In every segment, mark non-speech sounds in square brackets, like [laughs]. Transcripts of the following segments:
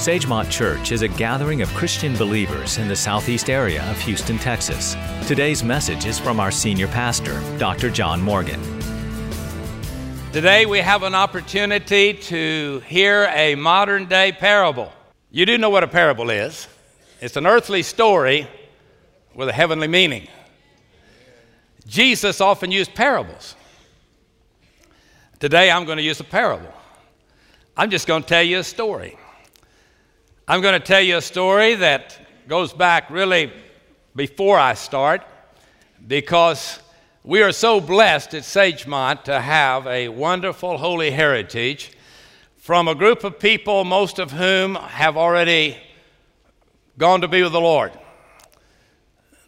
Sagemont Church is a gathering of Christian believers in the southeast area of Houston, Texas. Today's message is from our senior pastor, Dr. John Morgan. Today we have an opportunity to hear a modern day parable. You do know what a parable is it's an earthly story with a heavenly meaning. Jesus often used parables. Today I'm going to use a parable. I'm just going to tell you a story. I'm going to tell you a story that goes back really before I start because we are so blessed at Sagemont to have a wonderful holy heritage from a group of people, most of whom have already gone to be with the Lord,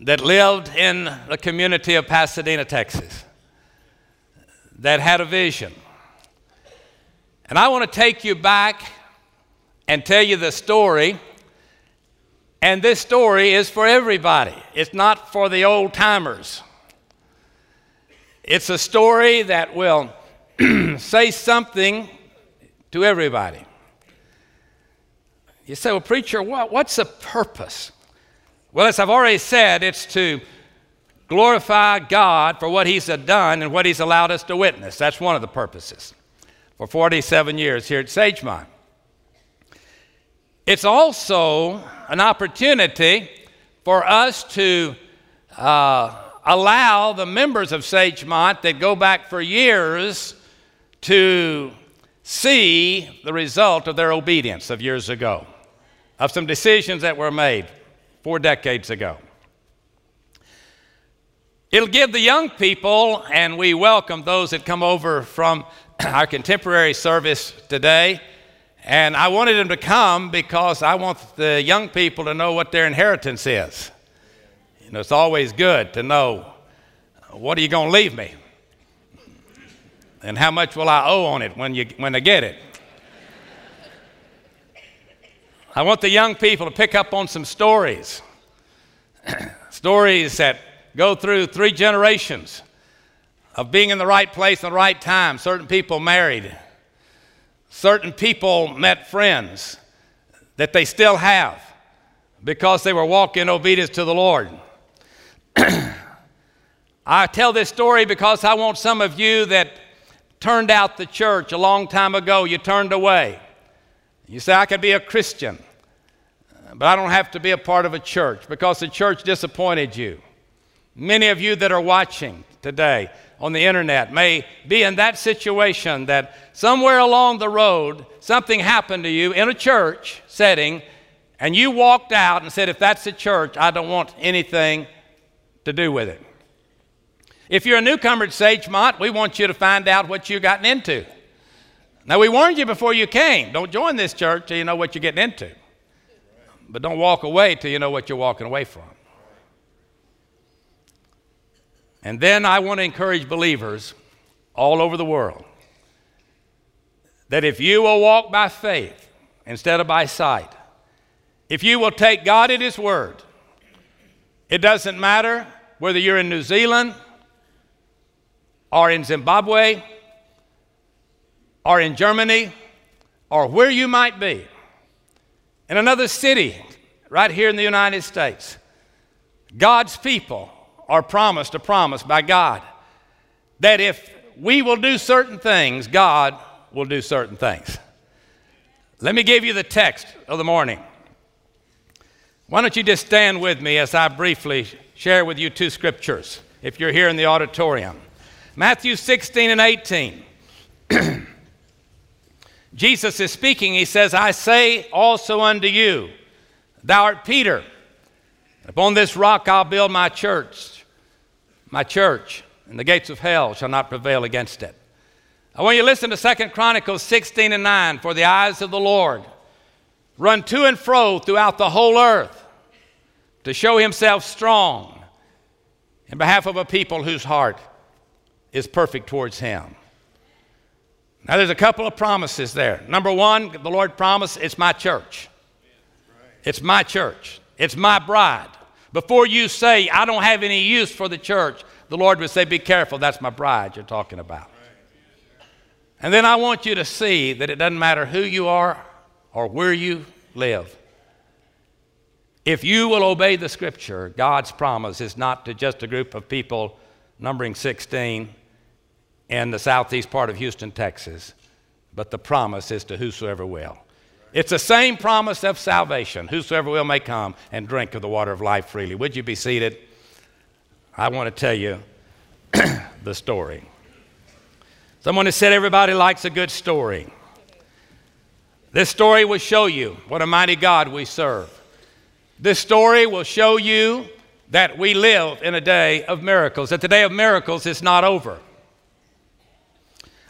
that lived in the community of Pasadena, Texas, that had a vision. And I want to take you back and tell you the story. And this story is for everybody, it's not for the old timers. It's a story that will [clears throat] say something to everybody. You say, well, preacher, what, what's the purpose? Well, as I've already said, it's to glorify God for what He's done and what He's allowed us to witness. That's one of the purposes for 47 years here at Sagemont. It's also an opportunity for us to uh, allow the members of Sagemont that go back for years to see the result of their obedience of years ago, of some decisions that were made four decades ago. It'll give the young people, and we welcome those that come over from [clears throat] our contemporary service today and I wanted them to come because I want the young people to know what their inheritance is. You know, it's always good to know what are you going to leave me? And how much will I owe on it when, you, when I get it? I want the young people to pick up on some stories. [clears throat] stories that go through three generations of being in the right place at the right time. Certain people married, Certain people met friends that they still have because they were walking in obedience to the Lord. [clears throat] I tell this story because I want some of you that turned out the church a long time ago, you turned away. You say, I could be a Christian, but I don't have to be a part of a church because the church disappointed you. Many of you that are watching today, on the internet may be in that situation that somewhere along the road something happened to you in a church setting and you walked out and said, If that's the church, I don't want anything to do with it. If you're a newcomer at Sagemont, we want you to find out what you've gotten into. Now, we warned you before you came don't join this church till you know what you're getting into. But don't walk away till you know what you're walking away from. And then I want to encourage believers all over the world that if you will walk by faith instead of by sight, if you will take God at His word, it doesn't matter whether you're in New Zealand or in Zimbabwe or in Germany or where you might be, in another city right here in the United States, God's people are promised a promise by God that if we will do certain things, God will do certain things. Let me give you the text of the morning. Why don't you just stand with me as I briefly share with you two scriptures if you're here in the auditorium? Matthew 16 and 18. [clears throat] Jesus is speaking. He says, I say also unto you, Thou art Peter. Upon this rock I'll build my church, my church, and the gates of hell shall not prevail against it. I want you to listen to Second Chronicles 16 and 9. For the eyes of the Lord run to and fro throughout the whole earth to show himself strong in behalf of a people whose heart is perfect towards him. Now, there's a couple of promises there. Number one, the Lord promised, it's my church. It's my church. It's my bride. Before you say, I don't have any use for the church, the Lord would say, Be careful, that's my bride you're talking about. And then I want you to see that it doesn't matter who you are or where you live. If you will obey the scripture, God's promise is not to just a group of people numbering 16 in the southeast part of Houston, Texas, but the promise is to whosoever will. It's the same promise of salvation. Whosoever will may come and drink of the water of life freely. Would you be seated? I want to tell you [clears throat] the story. Someone has said everybody likes a good story. This story will show you what a mighty God we serve. This story will show you that we live in a day of miracles, that the day of miracles is not over.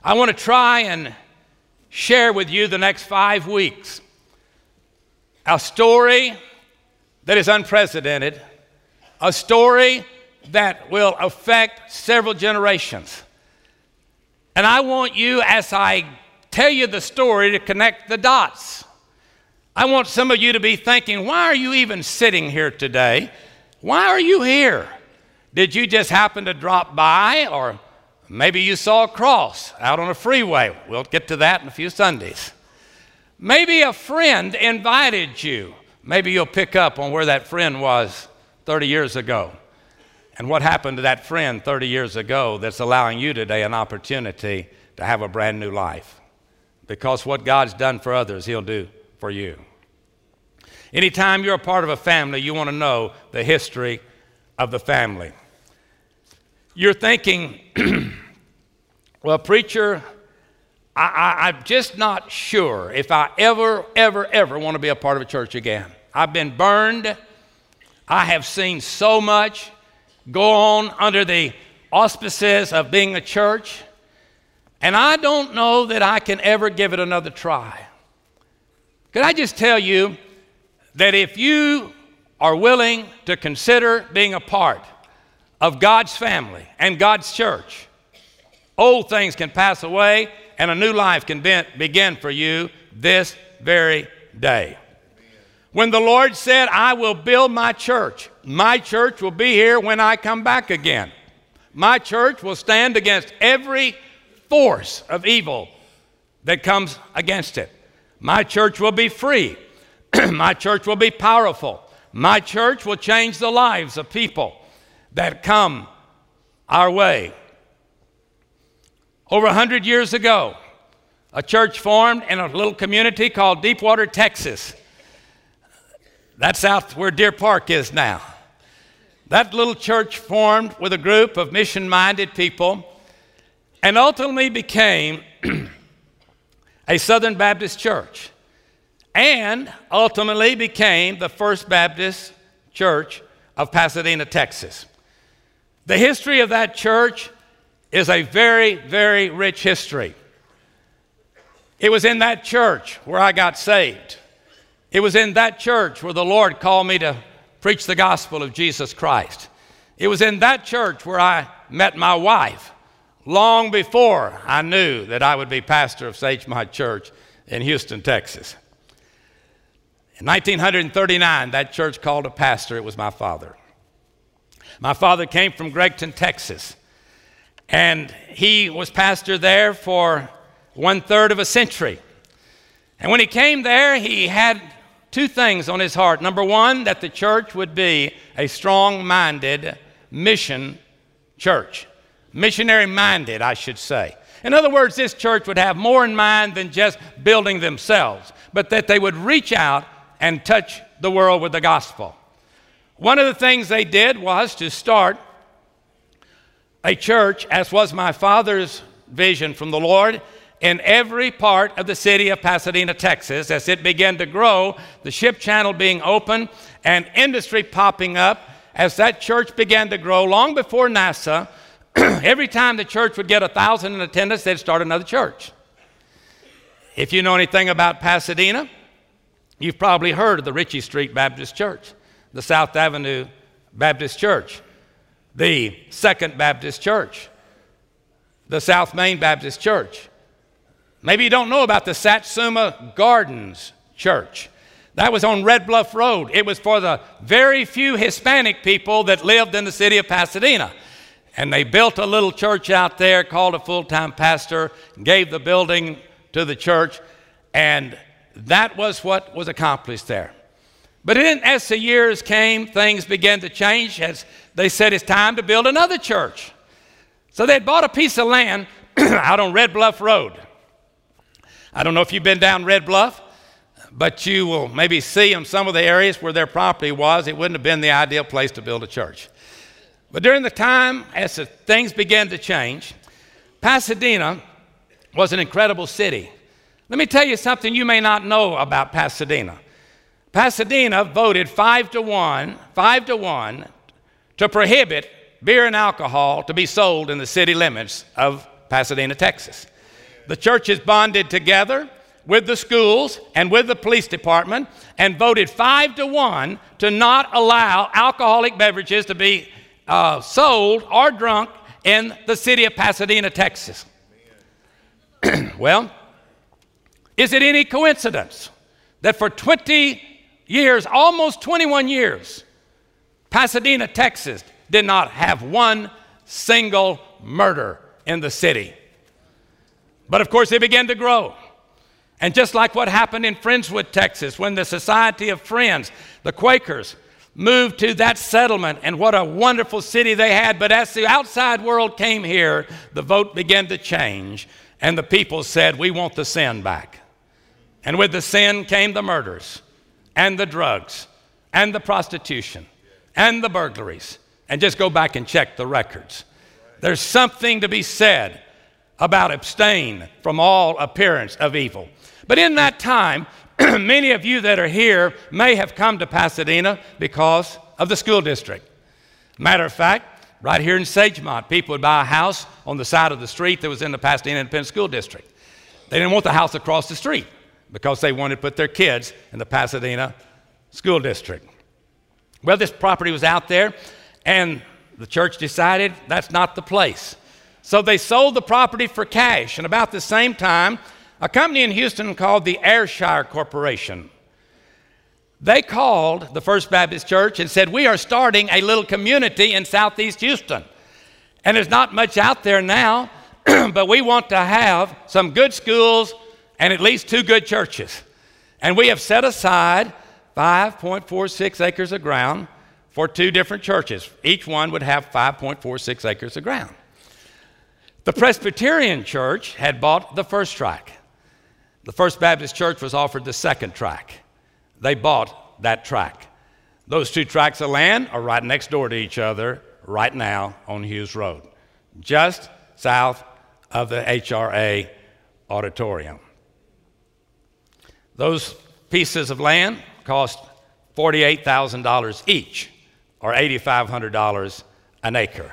I want to try and share with you the next five weeks a story that is unprecedented, a story that will affect several generations. And I want you, as I tell you the story, to connect the dots. I want some of you to be thinking, why are you even sitting here today? Why are you here? Did you just happen to drop by, or maybe you saw a cross out on a freeway? We'll get to that in a few Sundays. Maybe a friend invited you. Maybe you'll pick up on where that friend was 30 years ago and what happened to that friend 30 years ago that's allowing you today an opportunity to have a brand new life. Because what God's done for others, He'll do for you. Anytime you're a part of a family, you want to know the history of the family. You're thinking, [clears throat] well, preacher, I, am just not sure if I ever, ever, ever want to be a part of a church again. I've been burned. I have seen so much go on under the auspices of being a church, and I don't know that I can ever give it another try. Could I just tell you that if you are willing to consider being a part of God's family and God's church, old things can pass away and a new life can be- begin for you this very day. When the Lord said, I will build my church, my church will be here when I come back again. My church will stand against every force of evil that comes against it. My church will be free. [clears throat] my church will be powerful. My church will change the lives of people that come our way. Over a hundred years ago, a church formed in a little community called Deepwater, Texas. That's out where Deer Park is now. That little church formed with a group of mission minded people and ultimately became [clears throat] a Southern Baptist church and ultimately became the First Baptist Church of Pasadena, Texas. The history of that church is a very, very rich history. It was in that church where I got saved. It was in that church where the Lord called me to preach the gospel of Jesus Christ. It was in that church where I met my wife long before I knew that I would be pastor of Sagemont Church in Houston, Texas. In 1939, that church called a pastor. It was my father. My father came from Gregson, Texas, and he was pastor there for one third of a century. And when he came there, he had two things on his heart. Number one, that the church would be a strong minded mission church. Missionary minded, I should say. In other words, this church would have more in mind than just building themselves, but that they would reach out and touch the world with the gospel. One of the things they did was to start a church, as was my father's vision from the Lord, in every part of the city of Pasadena, Texas. As it began to grow, the ship channel being open and industry popping up, as that church began to grow, long before NASA, [clears throat] every time the church would get a thousand in attendance, they'd start another church. If you know anything about Pasadena, you've probably heard of the Richey Street Baptist Church, the South Avenue Baptist Church, the Second Baptist Church, the South Main Baptist Church, Maybe you don't know about the Satsuma Gardens Church. That was on Red Bluff Road. It was for the very few Hispanic people that lived in the city of Pasadena. And they built a little church out there, called a full time pastor, gave the building to the church, and that was what was accomplished there. But then, as the years came, things began to change as they said it's time to build another church. So they'd bought a piece of land [clears throat] out on Red Bluff Road. I don't know if you've been down Red Bluff, but you will maybe see in some of the areas where their property was, it wouldn't have been the ideal place to build a church. But during the time, as the things began to change, Pasadena was an incredible city. Let me tell you something you may not know about Pasadena. Pasadena voted five to one, five to one, to prohibit beer and alcohol to be sold in the city limits of Pasadena, Texas. The churches bonded together with the schools and with the police department and voted five to one to not allow alcoholic beverages to be uh, sold or drunk in the city of Pasadena, Texas. [clears throat] well, is it any coincidence that for 20 years, almost 21 years, Pasadena, Texas did not have one single murder in the city? But of course, they began to grow. And just like what happened in Friendswood, Texas, when the Society of Friends, the Quakers, moved to that settlement, and what a wonderful city they had. But as the outside world came here, the vote began to change, and the people said, We want the sin back. And with the sin came the murders, and the drugs, and the prostitution, and the burglaries. And just go back and check the records. There's something to be said about abstain from all appearance of evil. But in that time, [clears throat] many of you that are here may have come to Pasadena because of the school district. Matter of fact, right here in Sagemont, people would buy a house on the side of the street that was in the Pasadena Independent School District. They didn't want the house across the street because they wanted to put their kids in the Pasadena School District. Well, this property was out there, and the church decided that's not the place. So they sold the property for cash, and about the same time, a company in Houston called the Ayrshire Corporation. They called the First Baptist Church and said, We are starting a little community in Southeast Houston. And there's not much out there now, [clears throat] but we want to have some good schools and at least two good churches. And we have set aside 5.46 acres of ground for two different churches. Each one would have 5.46 acres of ground. The Presbyterian Church had bought the first track. The First Baptist Church was offered the second track. They bought that track. Those two tracts of land are right next door to each other right now on Hughes Road, just south of the HRA auditorium. Those pieces of land cost $48,000 each, or $8,500 an acre.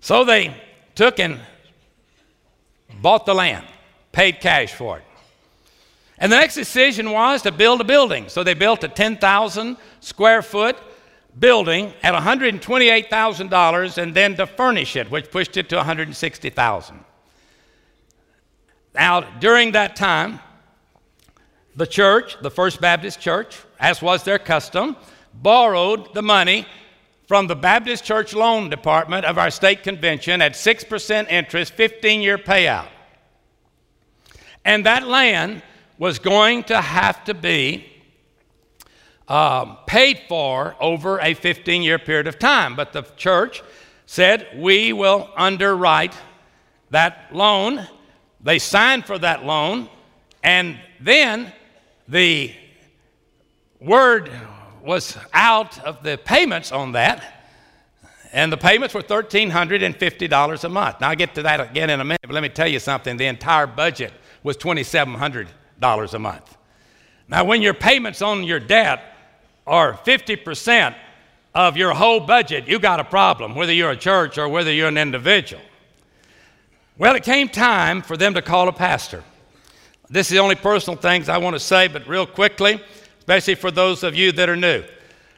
So they took and bought the land, paid cash for it. And the next decision was to build a building. So they built a 10,000 square foot building at $128,000 and then to furnish it, which pushed it to 160,000. Now, during that time, the church, the First Baptist Church, as was their custom, borrowed the money from the Baptist Church Loan Department of our state convention at 6% interest, 15 year payout. And that land was going to have to be um, paid for over a 15 year period of time. But the church said, We will underwrite that loan. They signed for that loan, and then the word was out of the payments on that, and the payments were $1,350 a month. Now, I'll get to that again in a minute, but let me tell you something the entire budget was 2700 dollars a month. Now, when your payments on your debt are 50% of your whole budget, you got a problem, whether you're a church or whether you're an individual. Well, it came time for them to call a pastor. This is the only personal things I want to say, but real quickly, especially for those of you that are new.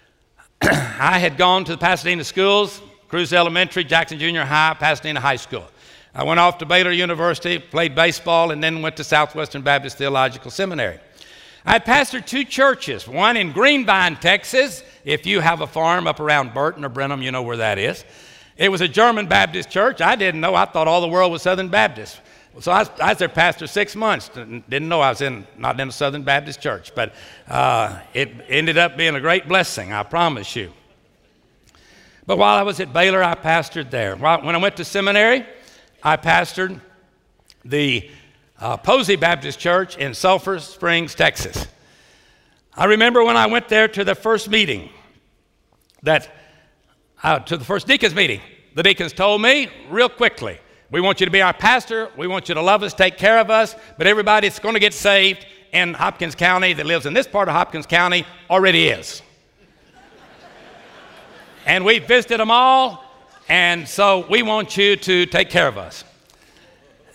[clears throat] I had gone to the Pasadena schools, Cruz Elementary, Jackson Junior High, Pasadena High School. I went off to Baylor University, played baseball, and then went to Southwestern Baptist Theological Seminary. I pastored two churches, one in Greenvine, Texas. If you have a farm up around Burton or Brenham, you know where that is. It was a German Baptist church. I didn't know. I thought all the world was Southern Baptist. So I was, I was their pastor six months. Didn't know I was in, not in a Southern Baptist church, but uh, it ended up being a great blessing, I promise you. But while I was at Baylor, I pastored there. When I went to seminary, I pastored the uh, Posey Baptist Church in Sulphur Springs, Texas. I remember when I went there to the first meeting, that uh, to the first deacons meeting, the deacons told me real quickly, we want you to be our pastor, we want you to love us, take care of us, but everybody that's going to get saved in Hopkins County that lives in this part of Hopkins County already is. [laughs] and we visited them all, and so we want you to take care of us.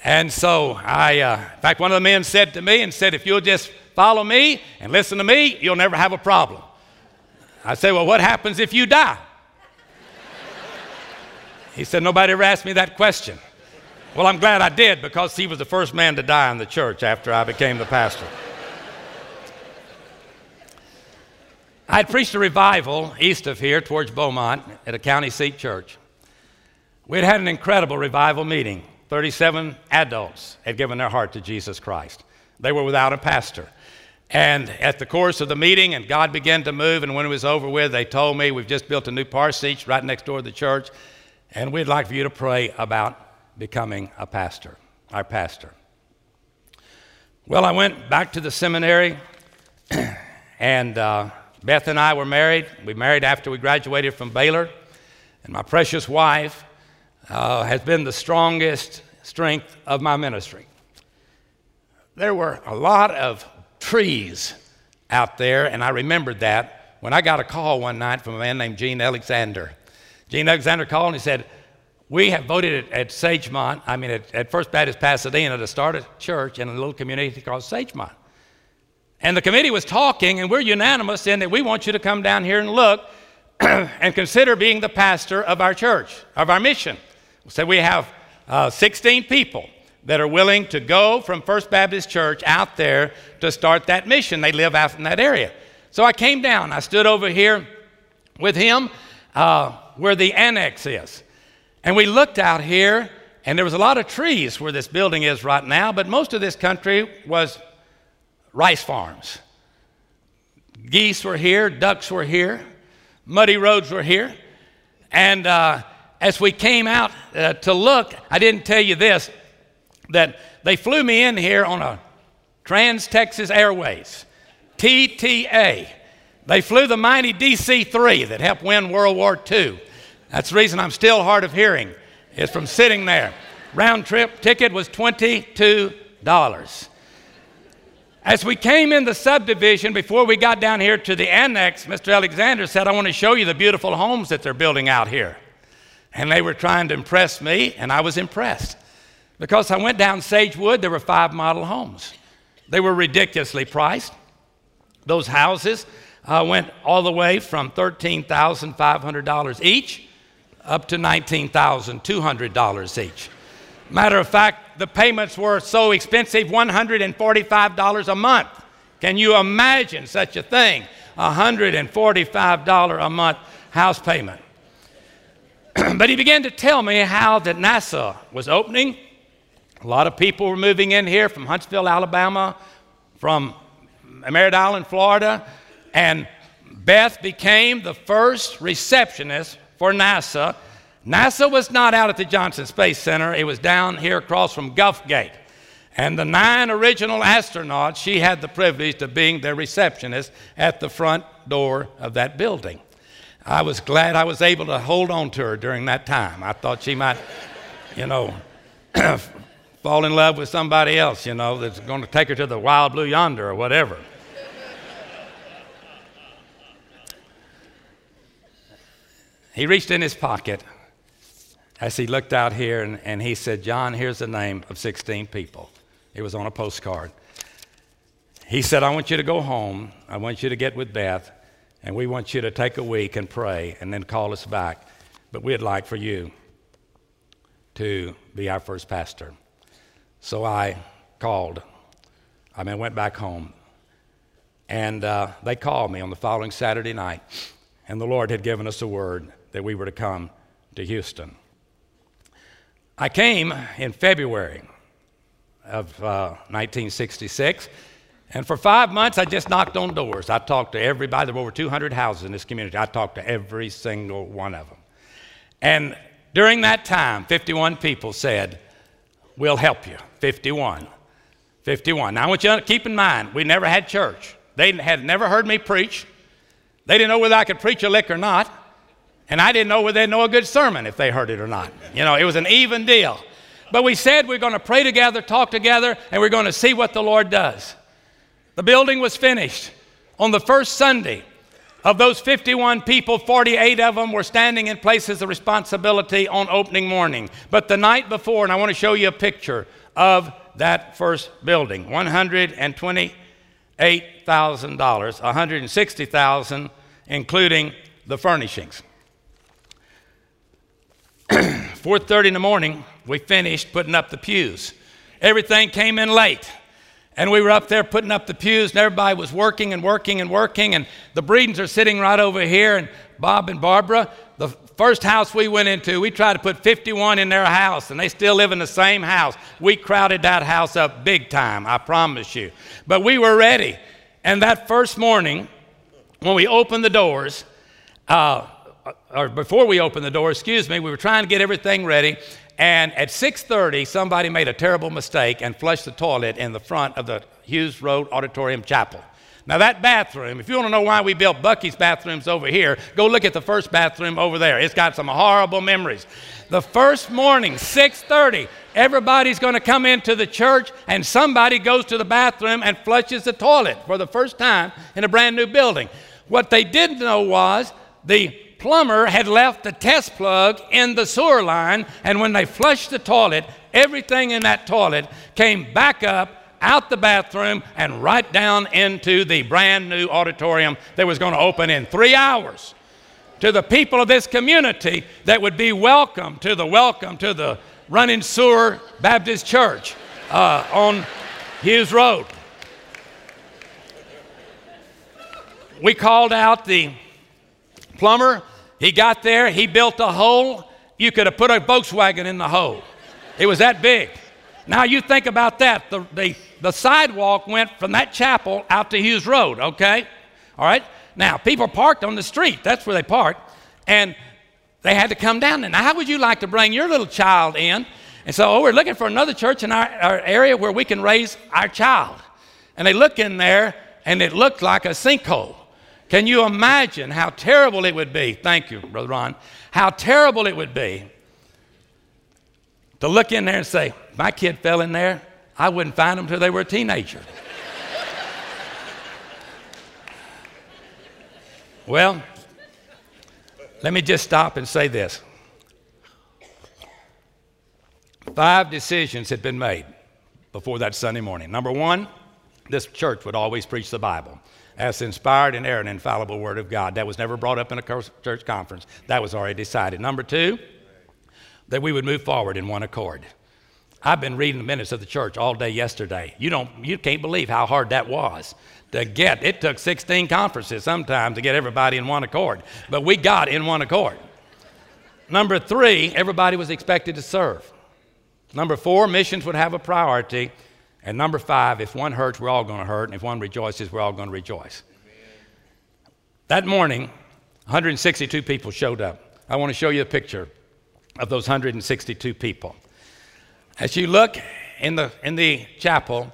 And so I, uh, in fact, one of the men said to me and said, if you'll just follow me and listen to me, you'll never have a problem. I said, well, what happens if you die? [laughs] He said, nobody ever asked me that question. Well, I'm glad I did because he was the first man to die in the church after I became the pastor. I had preached a revival east of here towards Beaumont at a county seat church. We had had an incredible revival meeting. 37 adults had given their heart to Jesus Christ. They were without a pastor. And at the course of the meeting, and God began to move, and when it was over with, they told me, We've just built a new parsonage right next door to the church, and we'd like for you to pray about becoming a pastor, our pastor. Well, I went back to the seminary, [clears throat] and uh, Beth and I were married. We married after we graduated from Baylor, and my precious wife uh, has been the strongest strength of my ministry. There were a lot of trees out there, and I remembered that when I got a call one night from a man named Gene Alexander. Gene Alexander called and he said, We have voted at, at Sagemont, I mean, at, at, First Baptist Pasadena, to start a church in a little community called Sagemont. And the committee was talking, and we're unanimous in that we want you to come down here and look [clears throat] and consider being the pastor of our church, of our mission. So we have uh, 16 people that are willing to go from First Baptist Church out there to start that mission. They live out in that area. So I came down. I stood over here with him uh, where the annex is. And we looked out here, and there was a lot of trees where this building is right now, but most of this country was rice farms. Geese were here, ducks were here, muddy roads were here. And uh, as we came out uh, to look, I didn't tell you this, that they flew me in here on a Trans Texas Airways, TTA. They flew the mighty DC 3 that helped win World War II. That's the reason I'm still hard of hearing, is from sitting there. Round trip ticket was $22. As we came in the subdivision, before we got down here to the annex, Mr. Alexander said, I want to show you the beautiful homes that they're building out here. And they were trying to impress me, and I was impressed. Because I went down Sagewood, there were five model homes. They were ridiculously priced. Those houses uh, went all the way from $13,500 each up to $19,200 each. Matter of fact, the payments were so expensive $145 a month. Can you imagine such a thing? $145 a month house payment. [clears throat] but he began to tell me how that NASA was opening. A lot of people were moving in here from Huntsville, Alabama, from Merritt Island, Florida, and Beth became the first receptionist for NASA. NASA was not out at the Johnson Space Center, it was down here across from Gulf Gate. And the nine original astronauts, she had the privilege of being their receptionist at the front door of that building. I was glad I was able to hold on to her during that time. I thought she might, you know, [clears throat] fall in love with somebody else, you know, that's going to take her to the wild blue yonder or whatever. He reached in his pocket as he looked out here and, and he said, John, here's the name of 16 people. It was on a postcard. He said, I want you to go home. I want you to get with Beth. And we want you to take a week and pray and then call us back. But we'd like for you to be our first pastor. So I called. I mean, went back home. And uh, they called me on the following Saturday night. And the Lord had given us a word that we were to come to Houston. I came in February of uh, 1966. And for five months, I just knocked on doors. I talked to everybody. There were over 200 houses in this community. I talked to every single one of them. And during that time, 51 people said, We'll help you. 51. 51. Now, I want you to keep in mind, we never had church. They had never heard me preach. They didn't know whether I could preach a lick or not. And I didn't know whether they'd know a good sermon if they heard it or not. You know, it was an even deal. But we said we're going to pray together, talk together, and we're going to see what the Lord does. The building was finished on the first Sunday. Of those 51 people, 48 of them were standing in places of responsibility on opening morning. But the night before, and I want to show you a picture of that first building, $128,000, 160,000 including the furnishings. [clears throat] 4:30 in the morning, we finished putting up the pews. Everything came in late. And we were up there putting up the pews, and everybody was working and working and working. And the Breedens are sitting right over here, and Bob and Barbara. The first house we went into, we tried to put 51 in their house, and they still live in the same house. We crowded that house up big time, I promise you. But we were ready. And that first morning, when we opened the doors, uh, Uh, or before we opened the door, excuse me, we were trying to get everything ready, and at 6:30, somebody made a terrible mistake and flushed the toilet in the front of the Hughes Road Auditorium Chapel. Now that bathroom, if you want to know why we built Buc-ee's bathrooms over here, go look at the first bathroom over there. It's got some horrible memories. The first morning, 6:30, everybody's going to come into the church and somebody goes to the bathroom and flushes the toilet for the first time in a brand new building. What they didn't know was the plumber had left the test plug in the sewer line, and when they flushed the toilet, everything in that toilet came back up out the bathroom and right down into the brand new auditorium that was going to open in three hours. To the people of this community that would be welcome to the welcome to the running sewer Baptist Church uh, on Hughes Road. We called out the plumber he got there, he built a hole. You could have put a Volkswagen in the hole. It was that big. Now you think about that. The, the, the sidewalk went from that chapel out to Hughes Road, okay? All right? Now, people parked on the street. That's where they parked. And they had to come down there. Now, how would you like to bring your little child in? And so, oh, we're looking for another church in our, our area where we can raise our child. And they look in there, and it looked like a sinkhole. Can you imagine how terrible it would be? Thank you, Brother Ron. How terrible it would be to look in there and say, My kid fell in there. I wouldn't find them until they were a teenager. [laughs] well, let me just stop and say this. Five decisions had been made before that Sunday morning. Number one, this church would always preach the Bible as inspired and inerrant, infallible Word of God. That was never brought up in a church conference. That was already decided. Number two, that we would move forward in one accord. I've been reading the minutes of the church all day yesterday. You don't, you can't believe how hard that was to get. It took 16 conferences sometimes to get everybody in one accord, but we got in one accord. Number three, everybody was expected to serve. Number four, missions would have a priority. And number five, if one hurts, we're all going to hurt. And if one rejoices, we're all going to rejoice. Amen. That morning, 162 people showed up. I want to show you a picture of those 162 people. As you look in the, in the chapel,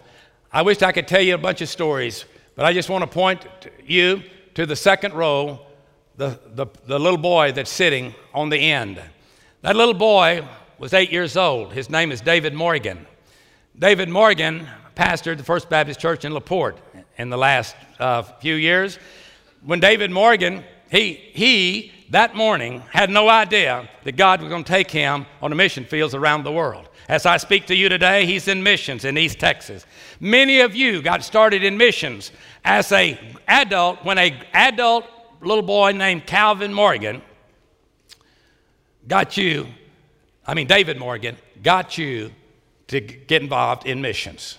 I wish I could tell you a bunch of stories, but I just want to point you to the second row, the, the, the little boy that's sitting on the end. That little boy was eight years old. His name is David Morgan. David Morgan pastored the First Baptist Church in LaPorte in the last uh, few years. When David Morgan, he, he that morning had no idea that God was going to take him on the mission fields around the world. As I speak to you today, he's in missions in East Texas. Many of you got started in missions as a adult when a adult little boy named Calvin Morgan got you, I mean David Morgan, got you to get involved in missions.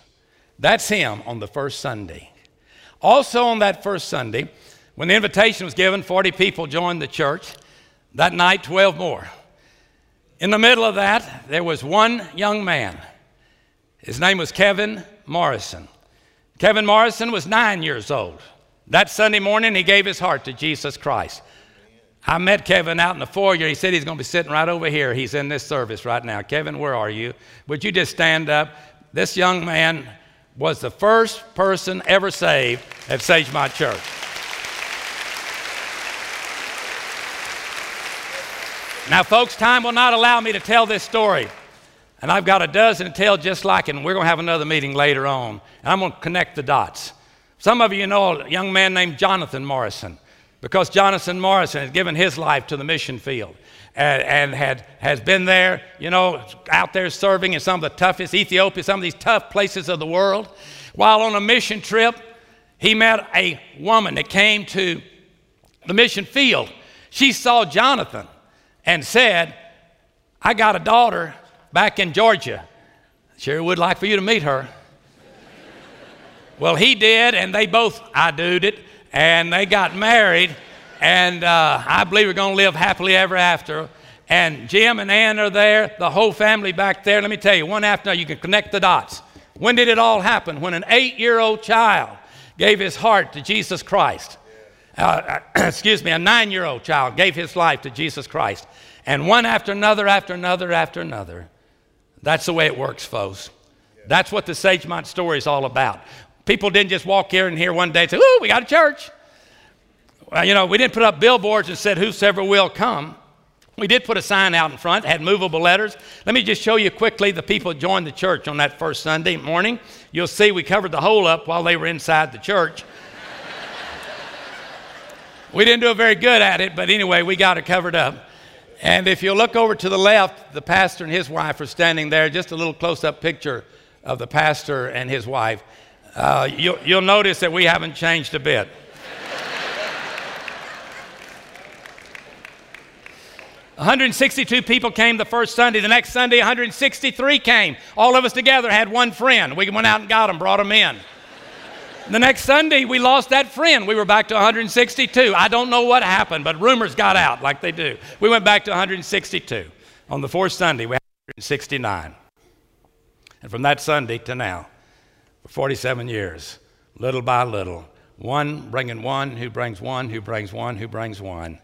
That's him on the first Sunday. Also, on that first Sunday, when the invitation was given, 40 people joined the church. That night, 12 more. In the middle of that, there was one young man. His name was Kevin Morrison. Kevin Morrison was nine years old. That Sunday morning, he gave his heart to Jesus Christ. I met Kevin out in the foyer. He said he's going to be sitting right over here. He's in this service right now. Kevin, where are you? Would you just stand up? This young man was the first person ever saved at Sagemont Church. Now, folks, time will not allow me to tell this story. And I've got a dozen to tell just like it, and we're going to have another meeting later on. And I'm going to connect the dots. Some of you know a young man named Jonathan Morrison because Jonathan Morrison has given his life to the mission field and, and had, has been there, you know, out there serving in some of the toughest, Ethiopia, some of these tough places of the world. While on a mission trip, he met a woman that came to the mission field. She saw Jonathan and said, I got a daughter back in Georgia. Sure would like for you to meet her. [laughs] well, he did, and they both I doed it, and they got married, and uh, I believe we're going to live happily ever after. And Jim and Ann are there, the whole family back there. Let me tell you, one after another, you can connect the dots. When did it all happen? When an eight year old child gave his heart to Jesus Christ. Uh, [clears throat] excuse me, a nine year old child gave his life to Jesus Christ. And one after another, after another, after another. That's the way it works, folks. That's what the Sagemont story is all about. People didn't just walk here and here one day and say, Ooh, we got a church. Well, you know, we didn't put up billboards and said, Whosoever will come. We did put a sign out in front, had movable letters. Let me just show you quickly the people that joined the church on that first Sunday morning. You'll see we covered the hole up while they were inside the church. we didn't do very good at it, but anyway, we got it covered up. And if you look over to the left, the pastor and his wife are standing there, just a little close up picture of the pastor and his wife. Uh, you'll, you'll notice that we haven't changed a bit. 162 people came the first Sunday. The next Sunday, 163 came. All of us together had one friend. We went out and got them, brought them in. The next Sunday, we lost that friend. We were back to 162. I don't know what happened, but rumors got out like they do. We went back to 162. On the fourth Sunday, we had 169. And from that Sunday to now, for 47 years, little by little, one bringing one, who brings one, who brings one, who brings one.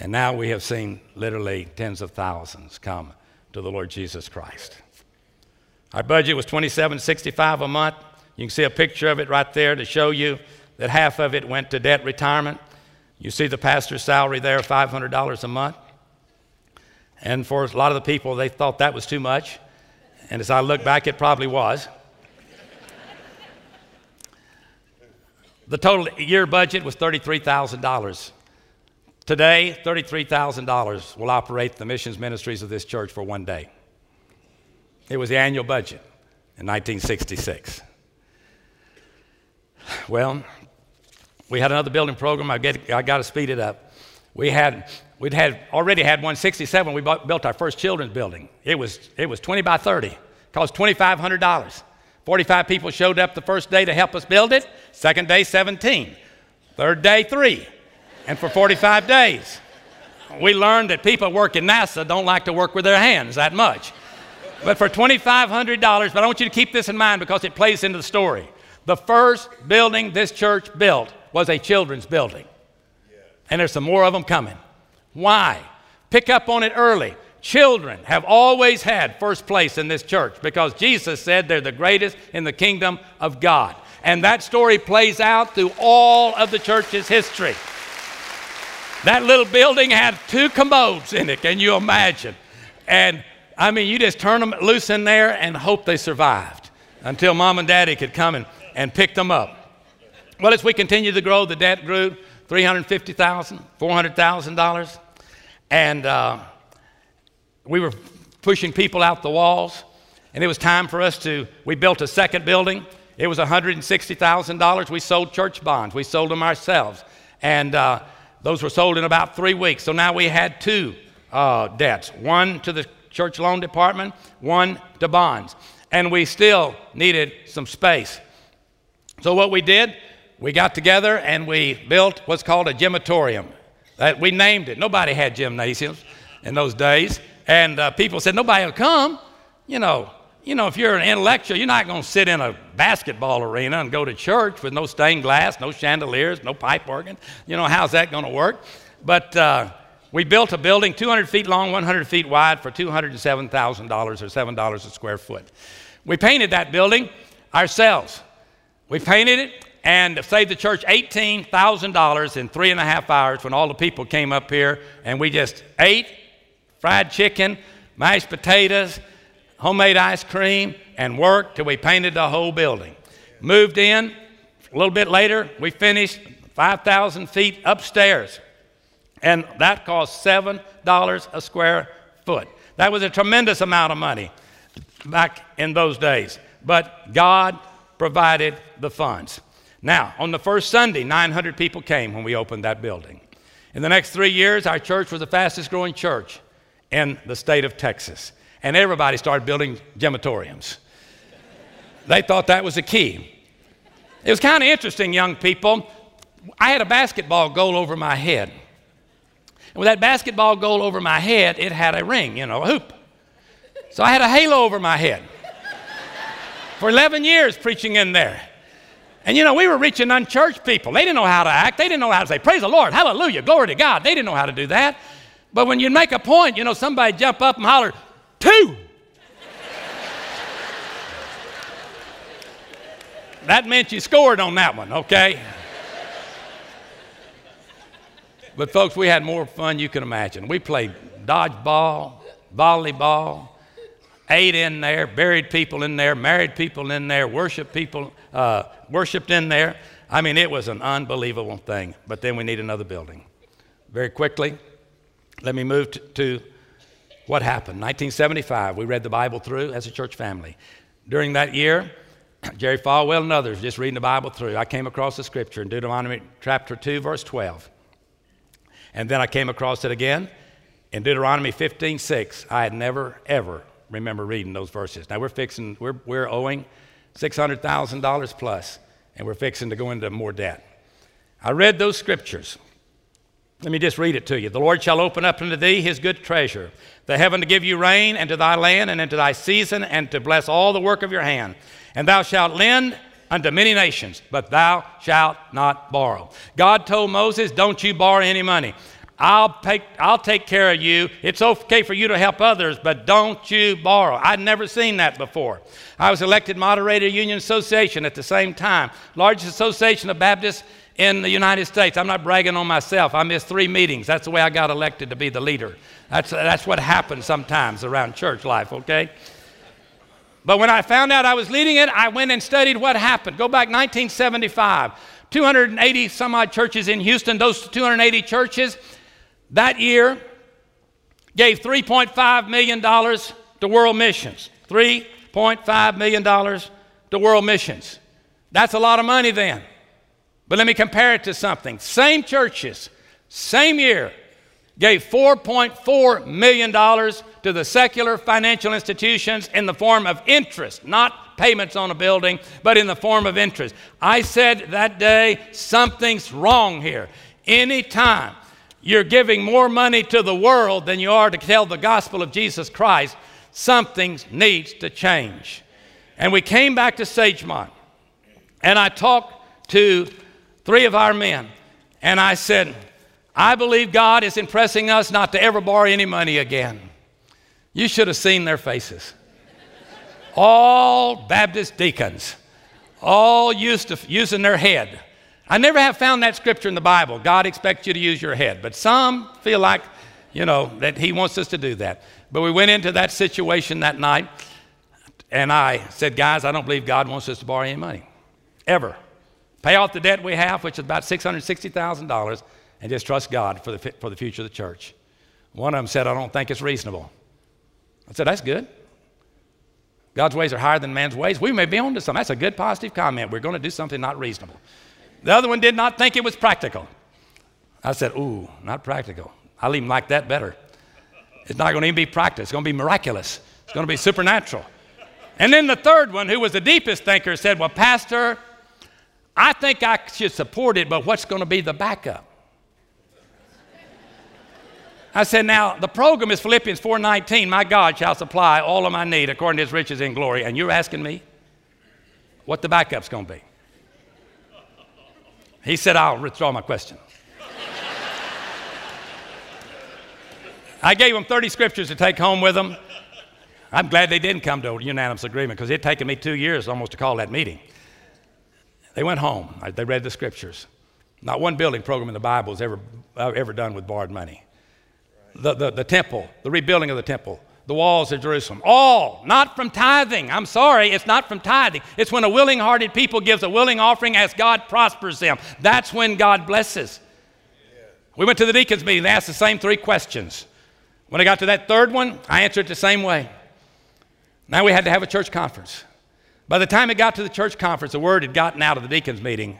And now we have seen literally tens of thousands come to the Lord Jesus Christ. Our budget was 2765 a month. You can see a picture of it right there to show you that half of it went to debt retirement. You see the pastor's salary there, $500 a month. And for a lot of the people, they thought that was too much. And as I look back, it probably was. The total year budget was $33,000. Today, $33,000 will operate the missions ministries of this church for one day. It was the annual budget in 1966. Well, we had another building program. I, get, I got to speed it up. We had, we'd had already had 167. We bought, built our first children's building. It was, it was 20 by 30. Cost $2,500. 45 people showed up the first day to help us build it. Second day, 17. Third day, three. And for 45 days, we learned that people working NASA don't like to work with their hands that much. But for $2,500, but I want you to keep this in mind because it plays into the story. The first building this church built was a children's building. And there's some more of them coming. Why? Pick up on it early. Children have always had first place in this church because Jesus said they're the greatest in the kingdom of God. And that story plays out through all of the church's history. That little building had two commodes in it, can you imagine? And I mean, you just turn them loose in there and hope they survived until mom and daddy could come and and picked them up. Well, as we continued to grow, the debt grew $350,000, $400,000. And uh, we were pushing people out the walls. And it was time for us to, we built a second building. It was $160,000. We sold church bonds, we sold them ourselves. And uh, those were sold in about three weeks. So now we had two uh, debts one to the church loan department, one to bonds. And we still needed some space. So, what we did, we got together and we built what's called a gymatorium. That we named it. Nobody had gymnasiums in those days. And uh, people said, nobody will come. You know, you know, if you're an intellectual, you're not going to sit in a basketball arena and go to church with no stained glass, no chandeliers, no pipe organ. You know, how's that going to work? But uh, we built a building 200 feet long, 100 feet wide for $207,000 or $7 a square foot. We painted that building ourselves. We painted it and saved the church $18,000 in three and a half hours when all the people came up here and we just ate fried chicken, mashed potatoes, homemade ice cream, and worked till we painted the whole building. Moved in. A little bit later, we finished 5,000 feet upstairs. And that cost $7 a square foot. That was a tremendous amount of money back in those days. But God provided the funds. Now, on the first Sunday, 900 people came when we opened that building. In the next three years, our church was the fastest growing church in the state of Texas. And everybody started building gymatoriums. they thought that was the key. It was kind of interesting, young people. I had a basketball goal over my head. And with that basketball goal over my head, it had a ring, you know, a hoop. So I had a halo over my head for 11 years preaching in there. And you know, we were reaching unchurched people. They didn't know how to act. They didn't know how to say, Praise the Lord, hallelujah, glory to God. They didn't know how to do that. But when you make a point, you know, somebody jump up and holler, Two. that meant you scored on that one, okay? But, folks, we had more fun you can imagine. We played dodgeball, volleyball, ate in there, buried people in there, married people in there, worshiped people, uh, worshiped in there. I mean, it was an unbelievable thing. But then we need another building. Very quickly, let me move to, to what happened. 1975, we read the Bible through as a church family. During that year, [clears throat] Jerry Falwell and others just reading the Bible through, I came across the scripture in Deuteronomy chapter 2, verse 12. And then I came across it again in Deuteronomy 15, 6. I had never, ever remember reading those verses. Now we're fixing, we're, we're owing $600,000 plus, and we're fixing to go into more debt. I read those scriptures. Let me just read it to you. The Lord shall open up unto thee his good treasure, the heaven to give you rain, and to thy land, and into thy season, and to bless all the work of your hand. And thou shalt lend unto many nations, but thou shalt not borrow. God told Moses, Don't you borrow any money. I'll take, I'll take care of you. It's okay for you to help others, but don't you borrow. I'd never seen that before. I was elected moderator of Union Association at the same time, largest association of Baptists in the United States. I'm not bragging on myself. I missed three meetings. That's the way I got elected to be the leader. That's, that's what happens sometimes around church life, okay? But when I found out I was leading it, I went and studied what happened. Go back 1975. 280 some odd churches in Houston. Those 280 churches that year gave $3.5 million to world missions. $3.5 million to world missions. That's a lot of money then. But let me compare it to something. Same churches, same year, gave $4.4 million to the secular financial institutions in the form of interest, not payments on a building, but in the form of interest. I said that day, something's wrong here. Anytime you're giving more money to the world than you are to tell the gospel of Jesus Christ, something needs to change. And we came back to Sagemont, and I talked to three of our men. And I said, I believe God is impressing us not to ever borrow any money again. You should have seen their faces. all Baptist deacons, all used to using their head. I never have found that scripture in the Bible. God expects you to use your head. But some feel like, you know, that He wants us to do that. But we went into that situation that night, and I said, guys, I don't believe God wants us to borrow any money. Ever. Pay off the debt we have, which is about $660,000, and just trust God for the, for the future of the church. One of them said, I don't think it's reasonable. I said, That's good. God's ways are higher than man's ways. We may be on to something. That's a good positive comment. We're going to do something not reasonable. The other one did not think it was practical. I said, Ooh, not practical. I'll even like that better. It's not going to even be practical, it's going to be miraculous, it's going to be supernatural. And then the third one, who was the deepest thinker, said, Well, Pastor, I think I should support it, but what's going to be the backup? I said, now the program is Philippians 4:19. My God shall supply all of my need according to his riches in glory. And you're asking me what the backup's going to be. He said, I'll withdraw my question. I gave them 30 scriptures to take home with them. I'm glad they didn't come to a unanimous agreement because it had taken me two years almost to call that meeting. They went home. They read the scriptures. Not one building program in the Bible is ever, uh, ever done with borrowed money. The, the, the temple, the rebuilding of the temple, the walls of Jerusalem, all not from tithing. I'm sorry, it's not from tithing. It's when a willing hearted people gives a willing offering as God prospers them. That's when God blesses. We went to the deacons meeting, they asked the same three questions. When I got to that third one, I answered the same way. Now we had to have a church conference. By the time it got to the church conference, the word had gotten out of the deacons meeting.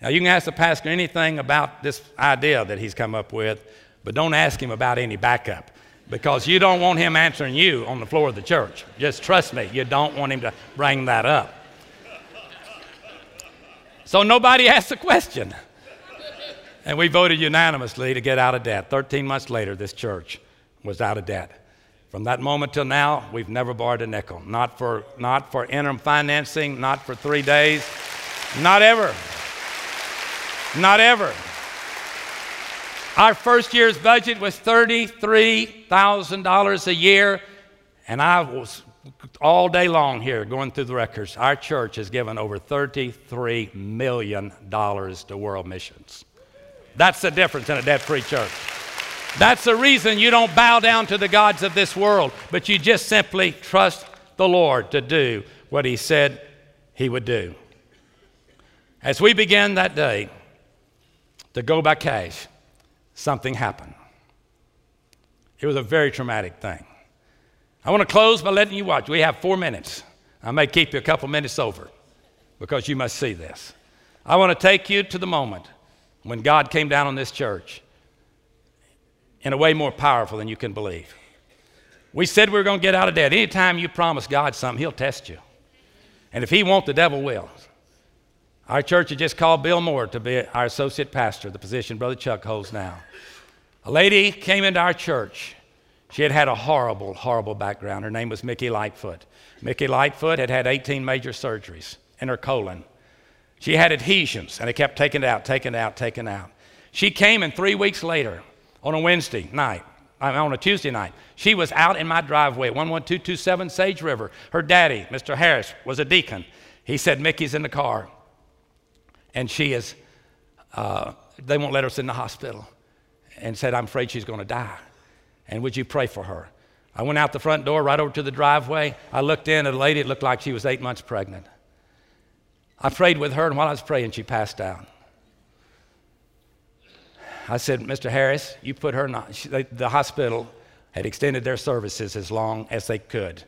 Now you can ask the pastor anything about this idea that he's come up with, but don't ask him about any backup because you don't want him answering you on the floor of the church. Just trust me, you don't want him to bring that up. So nobody [laughs] asked the question. And we voted unanimously to get out of debt. 13 months later, this church was out of debt. From that moment till now, we've never borrowed a nickel. Not for, not for interim financing, not for three days, not ever. Not ever. Our first year's budget was $33,000 a year, and I was all day long here going through the records. Our church has given over $33 million to world missions. That's the difference in a debt free church. That's the reason you don't bow down to the gods of this world, but you just simply trust the Lord to do what He said He would do. As we began that day to go by cash, something happened. It was a very traumatic thing. I want to close by letting you watch. We have four minutes. I may keep you a couple minutes over because you must see this. I want to take you to the moment when God came down on this church in a way more powerful than you can believe. We said we were going to get out of debt. Anytime you promise God something, He'll test you. And if He won't, the devil will. Our church had just called Bill Moore to be our associate pastor, the position Brother Chuck holds now. A lady came into our church. She had had a horrible, horrible background. Her name was Mickey Lightfoot. Mickey Lightfoot had had 18 major surgeries in her colon. She had adhesions, and they kept taking it out, taking it out, taking it out. She came, and three weeks later, on a Wednesday night, on a Tuesday night. She was out in my driveway, 11227 Sage River. Her daddy, Mr. Harris, was a deacon. He said, Mickey's in the car. And she is, uh, they won't let us in the hospital. And said, I'm afraid she's going to die. And would you pray for her? I went out the front door, right over to the driveway. I looked in at a lady, it looked like she was eight months pregnant. I prayed with her, and while I was praying, she passed out. I said, Mr. Harris, you put her in the, the hospital had extended their services as long as they could.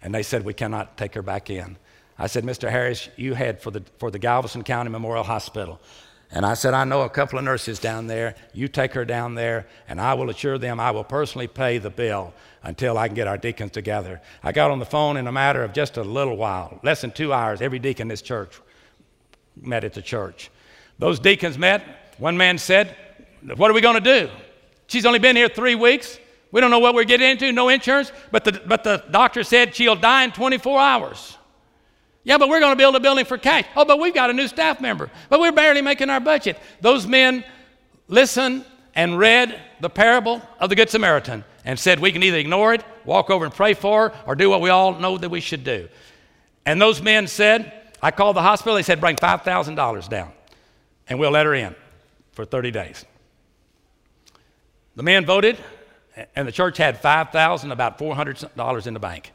And they said, we cannot take her back in. I said, Mr. Harris, you head for the, for the Galveston County Memorial Hospital. And I said, I know a couple of nurses down there. You take her down there, and I will assure them I will personally pay the bill until I can get our deacons together. I got on the phone in a matter of just a little while, less than two hours. Every deacon in this church met at the church. Those deacons met. One man said, what are we going to do? She's only been here three weeks. We don't know what we're getting into, no insurance, but the, but the doctor said she'll die in 24 hours. Yeah, but we're going to build a building for cash. Oh, but we've got a new staff member. But we're barely making our budget. Those men listened and read the parable of the Good Samaritan and said we can either ignore it, walk over and pray for her, or do what we all know that we should do. And those men said, I called the hospital. They said, bring $5,000 down, and we'll let her in for 30 days. The men voted, and the church had 5000 about $400 in the bank.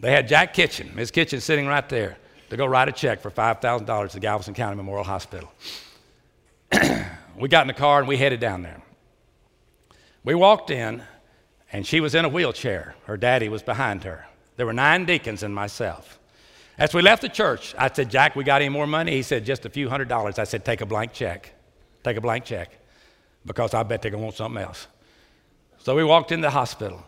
They had Jack Kitchen, Ms. Kitchen sitting right there, to go write a check for $5,000 to Galveston County Memorial Hospital. [clears throat] we got in the car and we headed down there. We walked in, and she was in a wheelchair. Her daddy was behind her. There were nine deacons and myself. As we left the church, I said, Jack, we got any more money? He said, just a few hundred dollars. I said, take a blank check. Take a blank check because I bet they're going to want something else. So we walked in the hospital.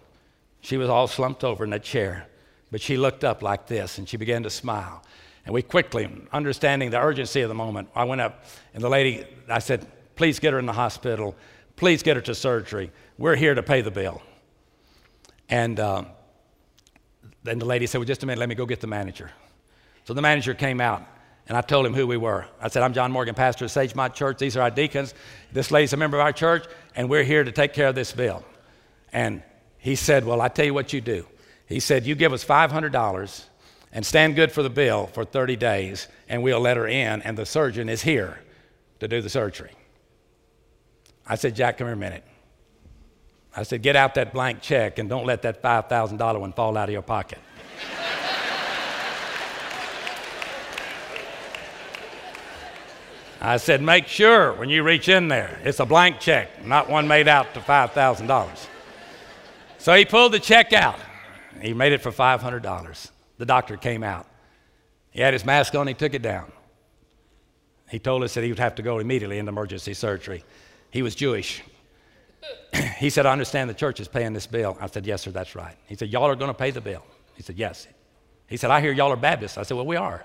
She was all slumped over in that chair, but she looked up like this and she began to smile. And we quickly, understanding the urgency of the moment, I went up and the lady, I said, please get her in the hospital. Please get her to surgery. We're here to pay the bill. And uh, then the lady said, Well, just a minute, let me go get the manager. So the manager came out, and I told him who we were. I said, I'm John Morgan, pastor of Sagemont Church. These are our deacons. This lady's a member of our church, and we're here to take care of this bill. And he said, Well, I tell you what you do. He said, You give us $500 and stand good for the bill for 30 days, and we'll let her in, and the surgeon is here to do the surgery. I said, Jack, come here a minute. I said, Get out that blank check and don't let that $5,000 one fall out of your pocket. I said, Make sure when you reach in there, it's a blank check, not one made out to $5,000. So he pulled the check out. He made it for $500. The doctor came out. He had his mask on, he took it down. He told us that he would have to go immediately into emergency surgery. He was Jewish. [clears throat] he said, I understand the church is paying this bill. I said, Yes, sir, that's right. He said, Y'all are going to pay the bill. He said, Yes. He said, I hear y'all are Baptists. I said, Well, we are.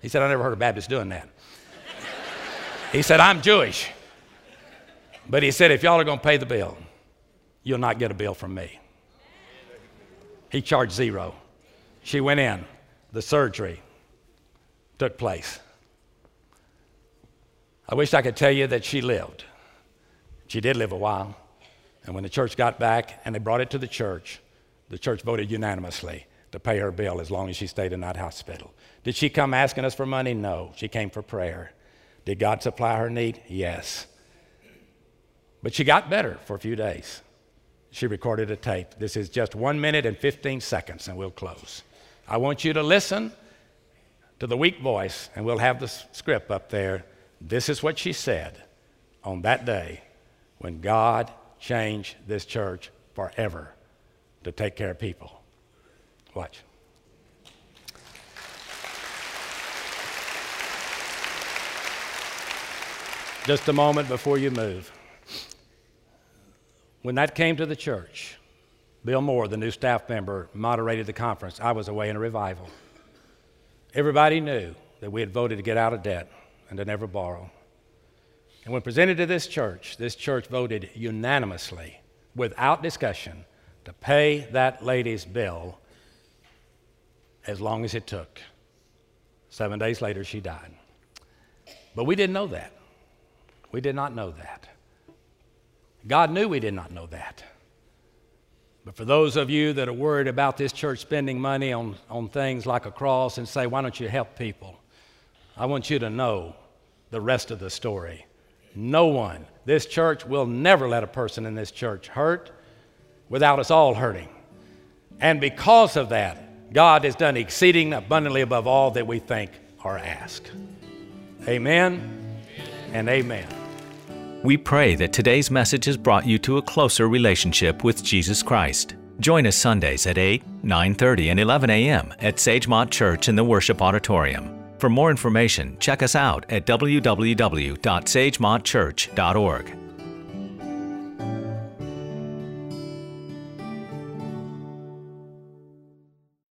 He said, I never heard of Baptists doing that. He said, I'm Jewish. But he said, If y'all are going to pay the bill, you'll not get a bill from me. He charged zero. She went in. The surgery took place. I wish I could tell you that she lived. She did live a while. And when the church got back and they brought it to the church, the church voted unanimously to pay her bill as long as she stayed in that hospital. Did she come asking us for money? No. She came for prayer. Did God supply her need? Yes. But she got better for a few days she recorded a tape. This is just one minute and 15 seconds, and we'll close. I want you to listen to the weak voice, and we'll have the script up there. This is what she said on that day when God changed this church forever to take care of people. Watch. Just a moment before you move. When that came to the church, Bill Moore, the new staff member, moderated the conference. I was away in a revival. Everybody knew that we had voted to get out of debt and to never borrow. And when presented to this church, this church voted unanimously, without discussion, to pay that lady's bill as long as it took. Seven days later, she died. But we didn't know that. We did not know that. God knew we did not know that. But for those of you that are worried about this church spending money on, on things like a cross and say, why don't you help people? I want you to know the rest of the story. No one, this church will never let a person in this church hurt without us all hurting. And because of that, God has done exceeding abundantly above all that we think or ask. Amen and amen. We pray that today's message has brought you to a closer relationship with Jesus Christ. Join us Sundays at 8, 9:30 and 11 a.m. at Sagemont Church in the Worship Auditorium. For more information, check us out at www.sagemontchurch.org.